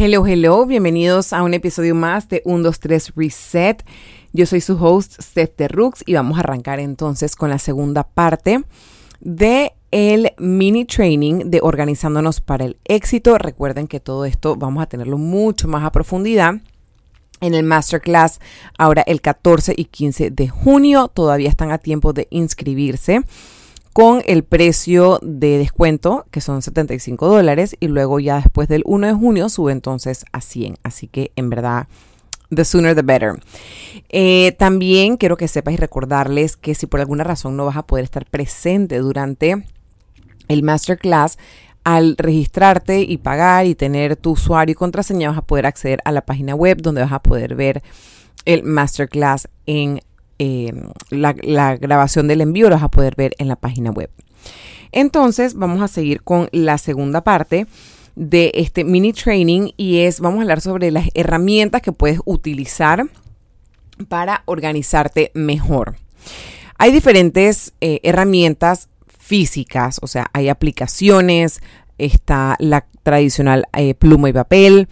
Hello, hello, bienvenidos a un episodio más de 1, 2, 3 Reset. Yo soy su host, Steph de Rooks, y vamos a arrancar entonces con la segunda parte de el mini training de organizándonos para el éxito. Recuerden que todo esto vamos a tenerlo mucho más a profundidad en el masterclass ahora el 14 y 15 de junio. Todavía están a tiempo de inscribirse con el precio de descuento, que son 75 dólares, y luego ya después del 1 de junio sube entonces a 100. Así que en verdad, the sooner the better. Eh, también quiero que sepas y recordarles que si por alguna razón no vas a poder estar presente durante el masterclass, al registrarte y pagar y tener tu usuario y contraseña vas a poder acceder a la página web donde vas a poder ver el masterclass en eh, la, grabación del envío lo vas a poder ver en la página web. Entonces vamos a seguir con la segunda parte de este mini training y es, vamos a hablar sobre las herramientas que puedes utilizar para organizarte mejor. Hay diferentes eh, herramientas físicas, o sea, hay aplicaciones, está la tradicional eh, pluma y papel,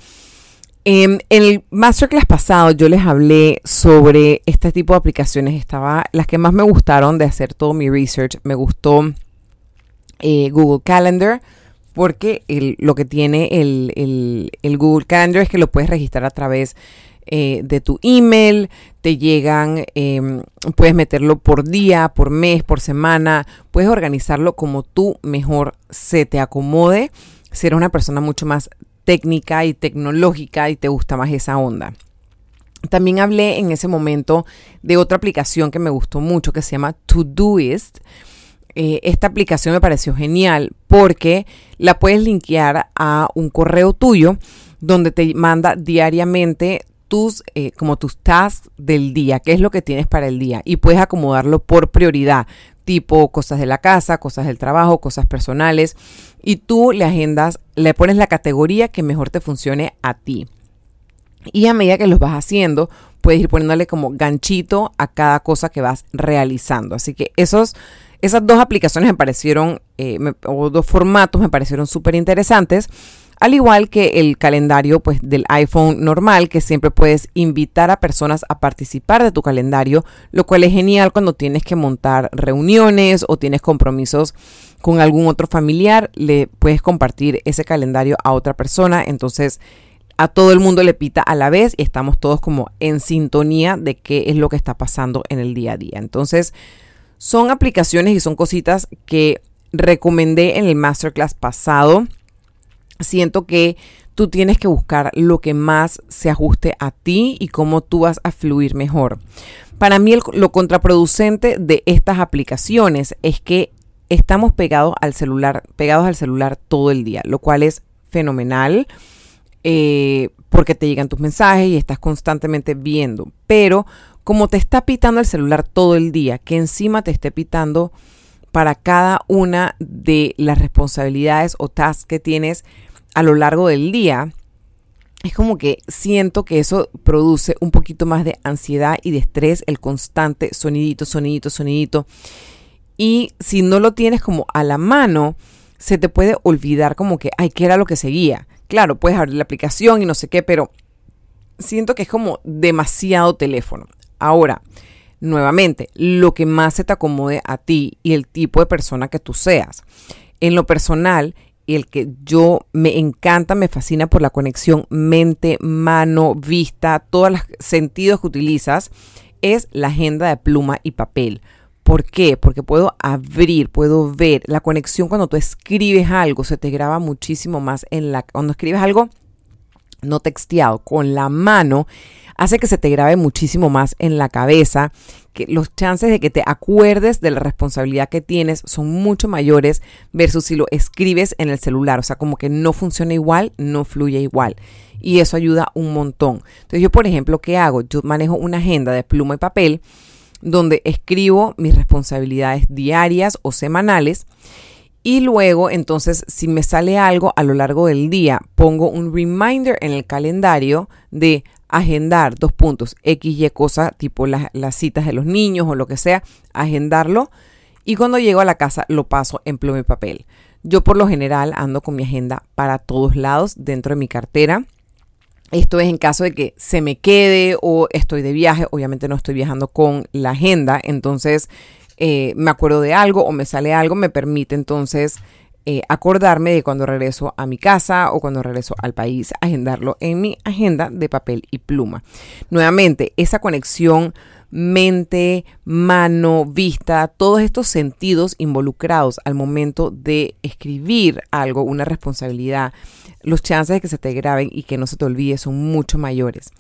en el masterclass pasado yo les hablé sobre este tipo de aplicaciones. Estaba las que más me gustaron de hacer todo mi research. Me gustó eh, Google Calendar porque lo que tiene el, Google Calendar es que lo puedes registrar a través eh, de tu email, te llegan, em, puedes meterlo por día, por mes, por semana, puedes organizarlo como tú mejor se te acomode. Ser una persona mucho más técnica y tecnológica y te gusta más esa onda. También hablé en ese momento de otra aplicación que me gustó mucho que se llama Todoist. Eh, esta aplicación me pareció genial porque la puedes linkear a un correo tuyo donde te manda diariamente tus eh, como tus tasks del día, qué es lo que tienes para el día y puedes acomodarlo por prioridad, tipo cosas de la casa, cosas del trabajo, cosas personales, y tú le agendas, le pones la categoría que mejor te funcione a ti. Y a medida que los vas haciendo, puedes ir poniéndole como ganchito a cada cosa que vas realizando. Así que esos, esas dos aplicaciones me parecieron, eh, o dos formatos me parecieron súper interesantes al igual que el calendario pues, del iPhone normal, que siempre puedes invitar a personas a participar de tu calendario, lo cual es genial cuando tienes que montar reuniones o tienes compromisos con algún otro familiar, le puedes compartir ese calendario a otra persona, entonces a todo el mundo le pita a la vez y estamos todos como en sintonía de qué es lo que está pasando en el día a día. Entonces, son aplicaciones y son cositas que recomendé en el masterclass pasado siento que tú tienes que buscar lo que más se ajuste a ti y cómo tú vas a fluir mejor. Para mí lo contraproducente de estas aplicaciones es que estamos pegados al celular, pegados al celular todo el día, lo cual es fenomenal eh, porque te llegan tus mensajes y estás constantemente viendo. Pero como te está pitando el celular todo el día, que encima te esté pitando para cada una de las responsabilidades o tasks que tienes a lo largo del día, es como que siento que eso produce un poquito más de ansiedad y de estrés, el constante sonidito, sonidito, sonidito. Y si no lo tienes como a la mano, se te puede olvidar como que, ay, ¿qué era lo que seguía? Claro, puedes abrir la aplicación y no sé qué, pero siento que es como demasiado teléfono. Ahora, nuevamente, lo que más se te acomode a ti y el tipo de persona que tú seas. En lo personal, y el que yo me encanta, me fascina por la conexión mente, mano, vista, todos los sentidos que utilizas, es la agenda de pluma y papel. ¿Por qué? Porque puedo abrir, puedo ver la conexión cuando tú escribes algo, se te graba muchísimo más en la... Cuando escribes algo no texteado, con la mano, hace que se te grabe muchísimo más en la cabeza, que los chances de que te acuerdes de la responsabilidad que tienes son mucho mayores versus si lo escribes en el celular, o sea, como que no funciona igual, no fluye igual. Y eso ayuda un montón. Entonces yo, por ejemplo, ¿qué hago? Yo manejo una agenda de pluma y papel donde escribo mis responsabilidades diarias o semanales y luego, entonces, si me sale algo a lo largo del día, pongo un reminder en el calendario de agendar dos puntos, X, Y cosa, tipo las, citas de los niños o lo que sea, agendarlo. Y cuando llego a la casa lo paso en pluma y papel. Yo por lo general ando con mi agenda para todos lados dentro de mi cartera. Esto es en caso de que se me quede o estoy de viaje. Obviamente no estoy viajando con la agenda. Entonces eh, me acuerdo de algo o me sale algo. Me permite entonces eh, acordarme de cuando regreso a mi casa o cuando regreso al país. Agendarlo en mi agenda de papel y pluma. Nuevamente, esa conexión mente, mano, vista, todos estos sentidos involucrados al momento de escribir algo, una responsabilidad, los chances de que se te graben y que no se te olvide son mucho mayores.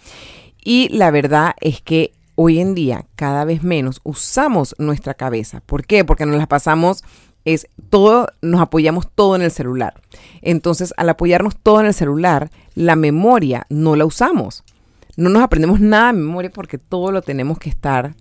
Y la verdad es que hoy en día cada vez menos usamos nuestra cabeza. ¿Por qué? Porque nos la pasamos es todo, nos apoyamos todo en el celular. Entonces, al apoyarnos todo en el celular, la memoria no la usamos no nos aprendemos nada de memoria porque todo lo tenemos que estar,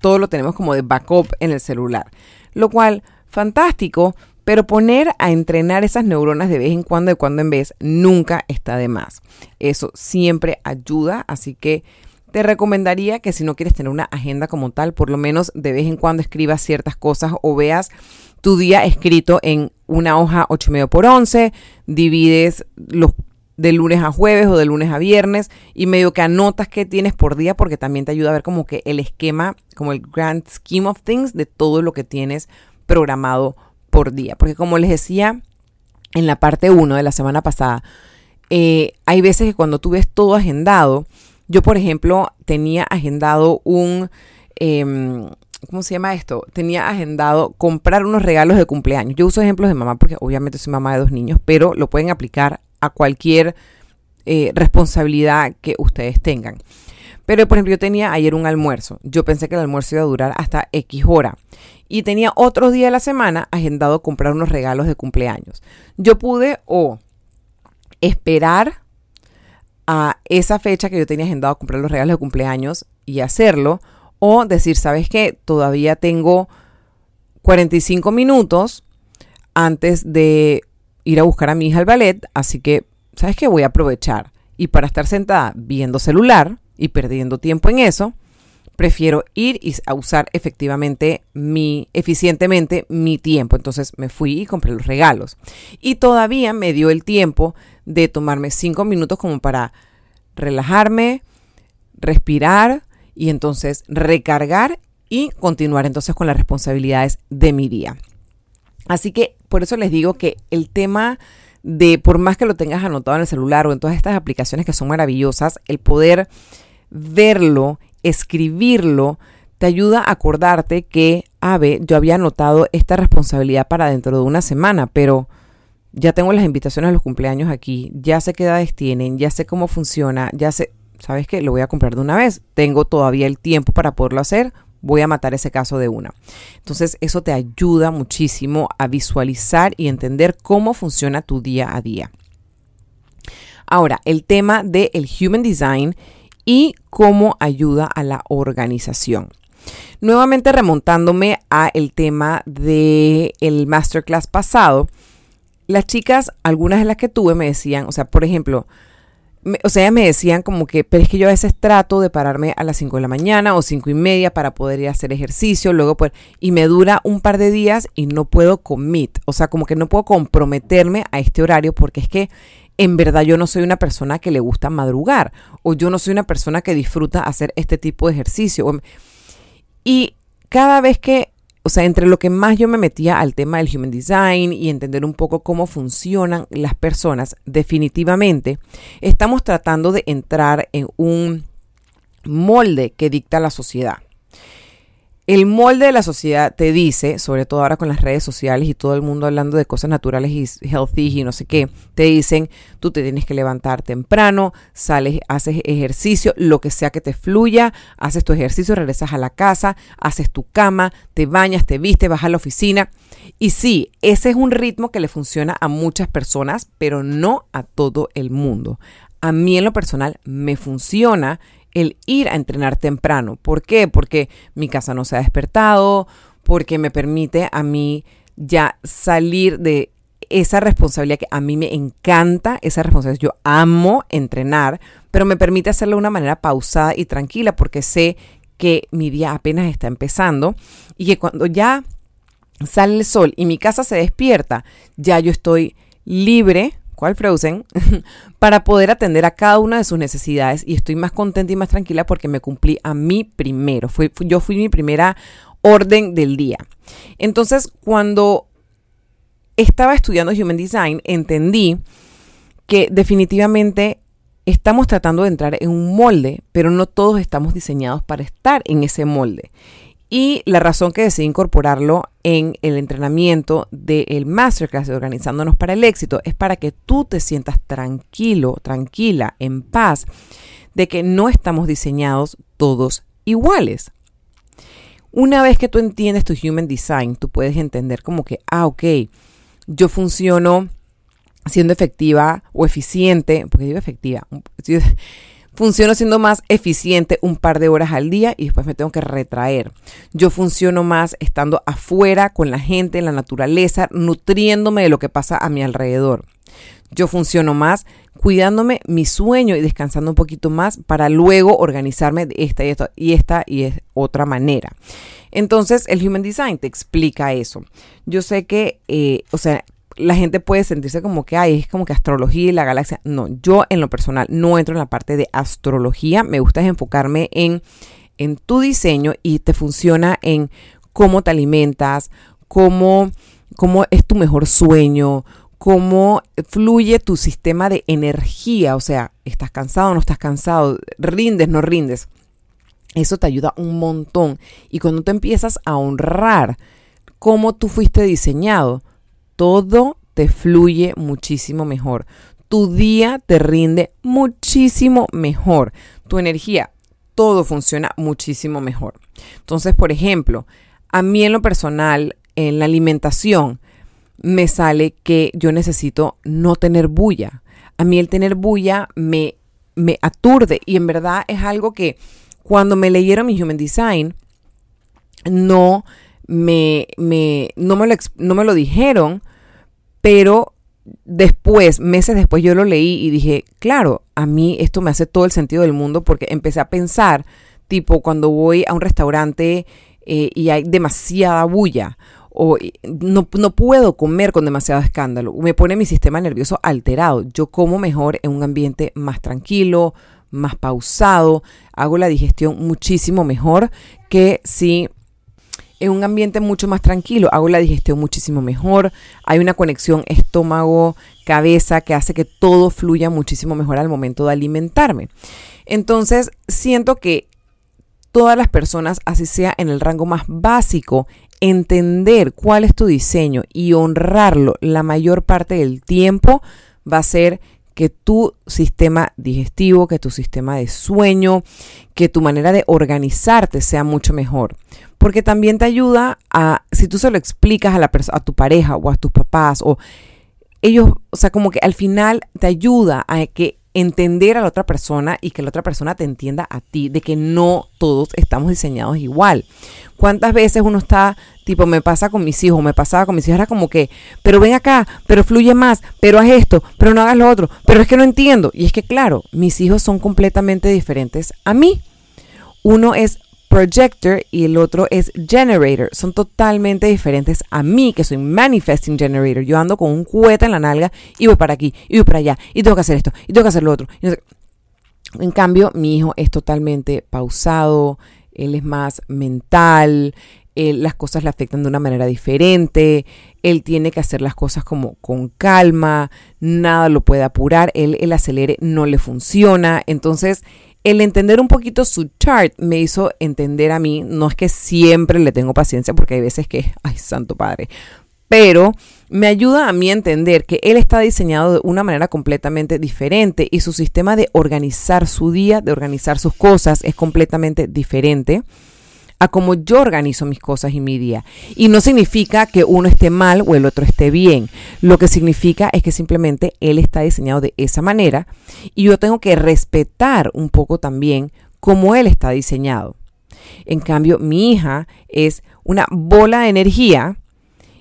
todo lo tenemos como de backup en el celular. Lo cual, fantástico, pero poner a entrenar esas neuronas de vez en cuando, de cuando en vez, nunca está de más. Eso siempre ayuda, así que te recomendaría que si no quieres tener una agenda como tal, por lo menos de vez en cuando escribas ciertas cosas o veas tu día escrito en una hoja 8,5 por 11, divides los de lunes a jueves o de lunes a viernes y medio que anotas qué tienes por día porque también te ayuda a ver como que el esquema, como el grand scheme of things de todo lo que tienes programado por día. Porque como les decía en la parte 1 de la semana pasada, eh, hay veces que cuando tú ves todo agendado, yo por ejemplo tenía agendado un... Em, ¿cómo se llama esto? Tenía agendado comprar unos regalos de cumpleaños. Yo uso ejemplos de mamá porque obviamente soy mamá de dos niños, pero lo pueden aplicar a cualquier eh, responsabilidad que ustedes tengan. Pero, por ejemplo, yo tenía ayer un almuerzo. Yo pensé que el almuerzo iba a durar hasta X hora. Y tenía otro día de la semana agendado comprar unos regalos de cumpleaños. Yo pude o esperar a esa fecha que yo tenía agendado comprar los regalos de cumpleaños y hacerlo. O decir, ¿sabes qué? Todavía tengo 45 minutos antes de ir a buscar a mi hija al ballet, así que, ¿sabes qué? Voy a aprovechar. Y para estar sentada viendo celular y perdiendo tiempo en eso, prefiero ir y a usar efectivamente mi, eficientemente mi tiempo. Entonces me fui y compré los regalos. Y todavía me dio el tiempo de tomarme cinco minutos como para relajarme, respirar y entonces recargar y continuar entonces con las responsabilidades de mi día. Así que por eso les digo que el tema de, por más que lo tengas anotado en el celular o en todas estas aplicaciones que son maravillosas, el poder verlo, escribirlo, te ayuda a acordarte que, Ave, yo había anotado esta responsabilidad para dentro de una semana, pero ya tengo las invitaciones a los cumpleaños aquí, ya sé qué edades tienen, ya sé cómo funciona, ya sé, ¿sabes qué? Lo voy a comprar de una vez. Tengo todavía el tiempo para poderlo hacer voy a matar ese caso de una. Entonces eso te ayuda muchísimo a visualizar y entender cómo funciona tu día a día. Ahora, el tema del Human Design y cómo ayuda a la organización. Nuevamente remontándome a el tema del el masterclass pasado, las chicas, algunas de las que tuve me decían, o sea, por ejemplo, o sea, me decían como que, pero es que yo a veces trato de pararme a las 5 de la mañana o 5 y media para poder ir a hacer ejercicio, luego pues, y me dura un par de días y no puedo commit, o sea, como que no puedo comprometerme a este horario porque es que en verdad yo no soy una persona que le gusta madrugar o yo no soy una persona que disfruta hacer este tipo de ejercicio. Y cada vez que o sea, entre lo que más yo me metía al tema del human design y entender un poco cómo funcionan las personas, definitivamente estamos tratando de entrar en un molde que dicta la sociedad. El molde de la sociedad te dice, sobre todo ahora con las redes sociales y todo el mundo hablando de cosas naturales y healthy y no sé qué, te dicen, tú te tienes que levantar temprano, sales, haces ejercicio, lo que sea que te fluya, haces tu ejercicio, regresas a la casa, haces tu cama, te bañas, te vistes, vas a la oficina. Y sí, ese es un ritmo que le funciona a muchas personas, pero no a todo el mundo. A mí en lo personal me funciona el ir a entrenar temprano. ¿Por qué? Porque mi casa no se ha despertado, porque me permite a mí ya salir de esa responsabilidad que a mí me encanta, esa responsabilidad. Yo amo entrenar, pero me permite hacerlo de una manera pausada y tranquila porque sé que mi día apenas está empezando y que cuando ya sale el sol y mi casa se despierta, ya yo estoy libre cual para poder atender a cada una de sus necesidades y estoy más contenta y más tranquila porque me cumplí a mí primero. yo fui mi primera orden del día. Entonces, cuando estaba estudiando Human Design, entendí que definitivamente estamos tratando de entrar en un molde, pero no todos estamos diseñados para estar en ese molde. Y la razón que decidí incorporarlo en el entrenamiento del Masterclass de Organizándonos para el Éxito es para que tú te sientas tranquilo, tranquila, en paz, de que no estamos diseñados todos iguales. Una vez que tú entiendes tu Human Design, tú puedes entender como que, ah, ok, yo funciono siendo efectiva o eficiente, porque digo efectiva, funciono siendo más eficiente un par de horas al día y después me tengo que retraer. Yo funciono más estando afuera con la gente, en la naturaleza, nutriéndome de lo que pasa a mi alrededor. Yo funciono más cuidándome mi sueño y descansando un poquito más para luego organizarme de esta y esta y esta y otra manera. Entonces, el Human Design te explica eso. Yo sé que, eh, o sea, la gente puede sentirse como que, ay, es como que astrología y la galaxia. No, yo en lo personal no entro en la parte de astrología. Me gusta enfocarme en, en tu diseño y te funciona en cómo te alimentas, cómo, cómo es tu mejor sueño, cómo fluye tu sistema de energía. O sea, estás cansado, no estás cansado, rindes, no rindes. Eso te ayuda un montón. Y cuando te empiezas a honrar cómo tú fuiste diseñado, todo te fluye muchísimo mejor. Tu día te rinde muchísimo mejor. Tu energía, todo funciona muchísimo mejor. Entonces, por ejemplo, a mí en lo personal, en la alimentación, me sale que yo necesito no tener bulla. A mí el tener bulla me, me aturde y en verdad es algo que cuando me leyeron mi Human Design, no me, me, no me, lo, no me lo dijeron, pero después, meses después, yo lo leí y dije, claro, a mí esto me hace todo el sentido del mundo porque empecé a pensar, tipo, cuando voy a un restaurante eh, y hay demasiada bulla o no, no, puedo comer con demasiado escándalo, me pone mi sistema nervioso alterado. Yo como mejor en un ambiente más tranquilo, más pausado, hago la digestión muchísimo mejor que si en un ambiente mucho más tranquilo, hago la digestión muchísimo mejor, hay una conexión estómago-cabeza que hace que todo fluya muchísimo mejor al momento de alimentarme. Entonces, siento que todas las personas, así sea en el rango más básico, entender cuál es tu diseño y honrarlo la mayor parte del tiempo va a ser que tu sistema digestivo, que tu sistema de sueño, que tu manera de organizarte sea mucho mejor. Porque también te ayuda a, si tú se lo explicas a, la a tu pareja o a tus papás, o ellos, o sea, como que al final te ayuda a que entender a la otra persona y que la otra persona te entienda a ti, de que no todos estamos diseñados igual. ¿Cuántas veces uno está, tipo, me pasa con mis hijos, me pasaba con mis hijos, era como que, pero ven acá, pero fluye más, pero haz esto, pero no hagas lo otro, pero es que no entiendo. Y es que, claro, mis hijos son completamente diferentes a mí. Uno es projector y el otro es generator. Son totalmente diferentes a mí, que soy manifesting generator. Yo ando con un cohete en la nalga y voy para aquí y voy para allá y tengo que hacer esto y tengo que hacer lo otro. En cambio, mi hijo es totalmente pausado, él es más mental, las cosas le afectan de una manera diferente, él tiene que hacer las cosas como con calma, nada lo puede apurar, él el acelere no le funciona, entonces el entender un poquito su chart me hizo entender a mí, no es que siempre le tengo paciencia porque hay veces que, ay, santo padre, pero me ayuda a mí a entender que él está diseñado de una manera completamente diferente y su sistema de organizar su día, de organizar sus cosas es completamente diferente a cómo yo organizo mis cosas y mi día. Y no significa que uno esté mal o el otro esté bien. Lo que significa es que simplemente él está diseñado de esa manera y yo tengo que respetar un poco también cómo él está diseñado. En cambio, mi hija es una bola de energía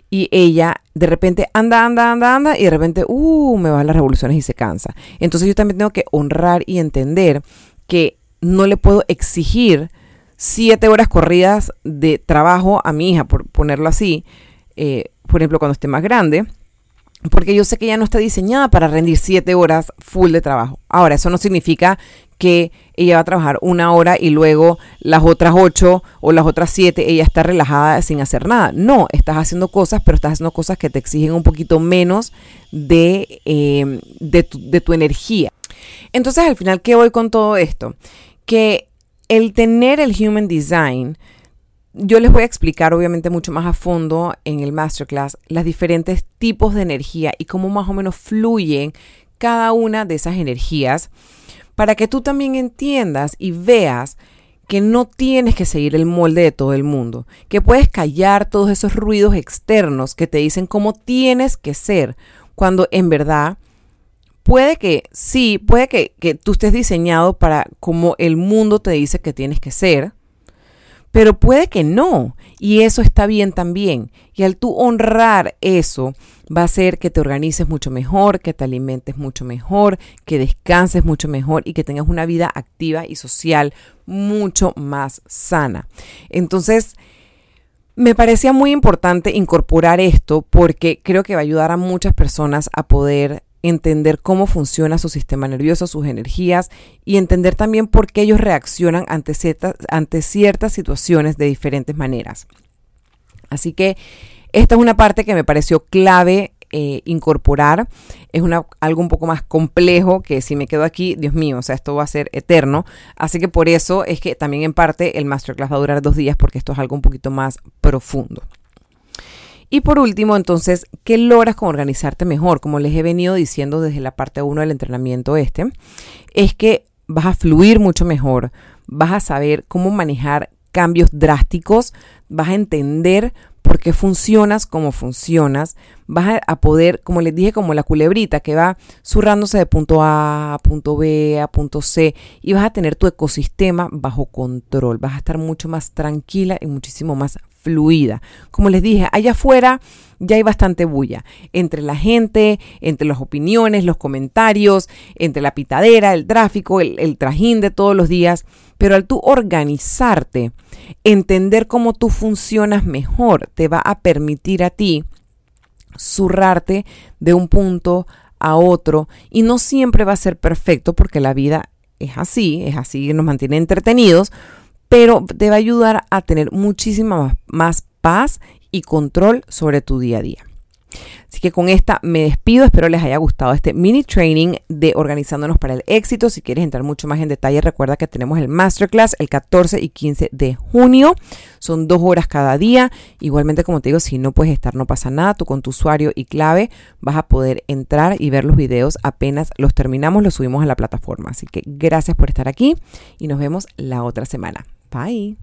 y ella de repente anda, anda, anda, anda y de repente, uh, me van las revoluciones y se cansa. Entonces yo también tengo que honrar y entender que no le puedo exigir siete horas corridas de trabajo a mi hija, por ponerlo así, eh, por ejemplo, cuando esté más grande, porque yo sé que ella no está diseñada para rendir siete horas full de trabajo. Ahora, eso no significa que ella va a trabajar una hora y luego las otras ocho o las otras siete ella está relajada sin hacer nada. No, estás haciendo cosas, pero estás haciendo cosas que te exigen un poquito menos de, eh, de, de tu energía. Entonces, al final, ¿qué voy con todo esto? Que el tener el Human Design yo les voy a explicar obviamente mucho más a fondo en el masterclass las diferentes tipos de energía y cómo más o menos fluyen cada una de esas energías para que tú también entiendas y veas que no tienes que seguir el molde de todo el mundo, que puedes callar todos esos ruidos externos que te dicen cómo tienes que ser, cuando en verdad puede que sí, puede que, que tú estés diseñado para como el mundo te dice que tienes que ser, pero puede que no, y eso está bien también. Y al tú honrar eso, va a hacer que te organices mucho mejor, que te alimentes mucho mejor, que descanses mucho mejor y que tengas una vida activa y social mucho más sana. Entonces, me parecía muy importante incorporar esto porque creo que va a ayudar a muchas personas a poder entender cómo funciona su sistema nervioso, sus energías y entender también por qué ellos reaccionan ante ciertas, ante ciertas situaciones de diferentes maneras. Así que esta es una parte que me pareció clave eh, incorporar. Es una, algo un poco más complejo que si me quedo aquí, Dios mío, o sea, esto va a ser eterno. Así que por eso es que también en parte el masterclass va a durar dos días porque esto es algo un poquito más profundo. Y por último, entonces, ¿qué logras con organizarte mejor? Como les he venido diciendo desde la parte 1 del entrenamiento este, es que vas a fluir mucho mejor, vas a saber cómo manejar cambios drásticos, vas a entender por qué funcionas como funcionas, vas a, poder, como les dije, como la culebrita que va zurrándose de punto A a punto B a punto C y vas a tener tu ecosistema bajo control, vas a estar mucho más tranquila y muchísimo más fluida. Como les dije, allá afuera ya hay bastante bulla entre la gente, entre las opiniones, los comentarios, entre la pitadera, el tráfico, el, el trajín de todos los días. Pero al tú organizarte, entender cómo tú funcionas mejor, te va a permitir a ti zurrarte de un punto a otro y no siempre va a ser perfecto porque la vida es así, es así, nos mantiene entretenidos, pero te va a ayudar a tener muchísima más paz y control sobre tu día a día. Así que con esta me despido, espero les haya gustado este mini training de organizándonos para el éxito. Si quieres entrar mucho más en detalle, recuerda que tenemos el masterclass el 14 y 15 de junio. Son dos horas cada día. Igualmente, como te digo, si no puedes estar, no pasa nada. Tú con tu usuario y clave vas a poder entrar y ver los videos apenas los terminamos, los subimos a la plataforma. Así que gracias por estar aquí y nos vemos la otra semana. Bye.